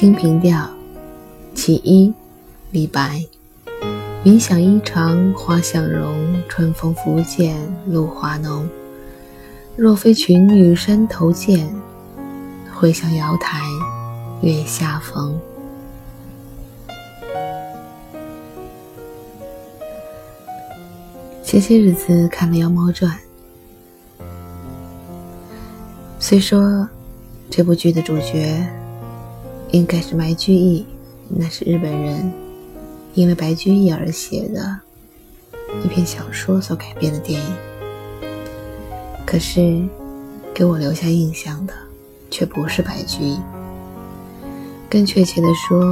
清平调·其一，李白。云想衣裳花想容，春风拂槛露华浓。若非群女山头见，会向瑶台月下逢。前些日子看了《妖猫传》，虽说这部剧的主角应该是白居易，那是日本人因为白居易而写的一篇小说所改编的电影。可是给我留下印象的却不是白居易，更确切的说，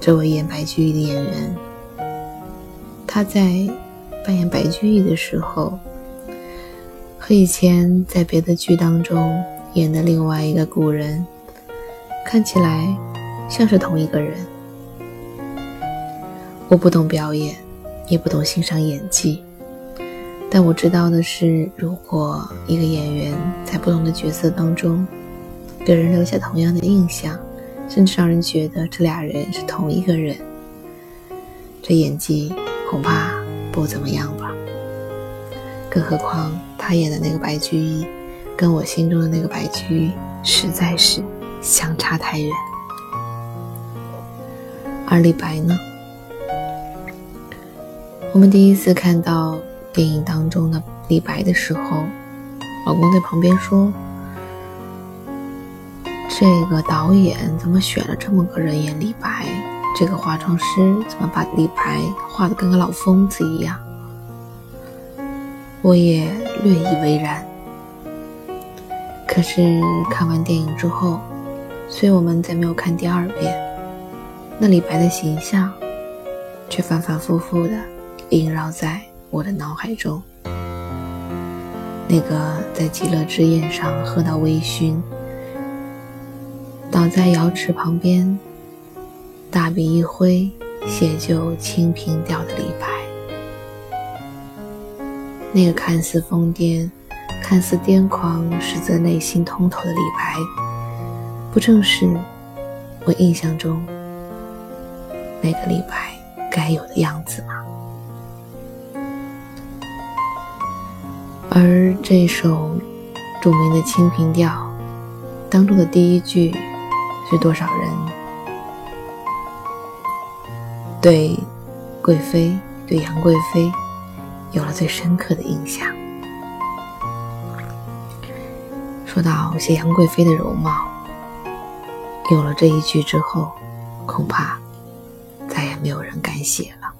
这位演白居易的演员，他在。扮演白居易的时候，和以前在别的剧当中演的另外一个古人，看起来像是同一个人。我不懂表演，也不懂欣赏演技，但我知道的是，如果一个演员在不同的角色当中，给人留下同样的印象，甚至让人觉得这俩人是同一个人，这演技恐怕。不怎么样吧，更何况他演的那个白居易，跟我心中的那个白居易实在是相差太远。而李白呢？我们第一次看到电影当中的李白的时候，老公在旁边说：“这个导演怎么选了这么个人演李白？”这个化妆师怎么把李白画的跟个老疯子一样？我也略以为然。可是看完电影之后，所以我们再没有看第二遍，那李白的形象却反反复复的萦绕在我的脑海中。那个在极乐之宴上喝到微醺，倒在瑶池旁边。大笔一挥，写就《清平调》的李白，那个看似疯癫、看似癫狂，实则内心通透的李白，不正是我印象中那个李白该有的样子吗？而这首著名的《清平调》当中的第一句，是多少人？对贵妃，对杨贵妃有了最深刻的印象。说到写杨贵妃的容貌，有了这一句之后，恐怕再也没有人敢写了。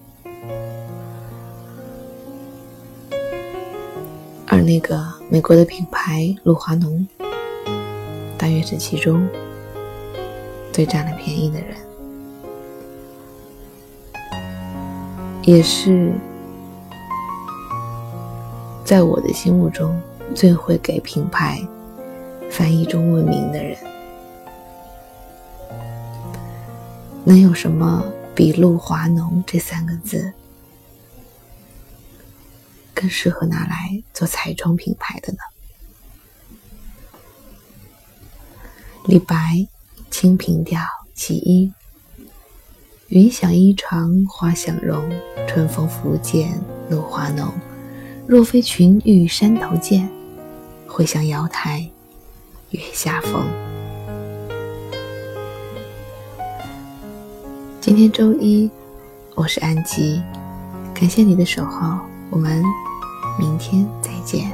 而那个美国的品牌露华浓，大约是其中最占了便宜的人。也是在我的心目中最会给品牌翻译中文名的人。能有什么比“露华浓”这三个字更适合拿来做彩妆品牌的呢？李白《清平调·其一》。云想衣裳花想容，春风拂槛露华浓。若非群玉山头见，会向瑶台月下逢。今天周一，我是安吉，感谢你的守候，我们明天再见。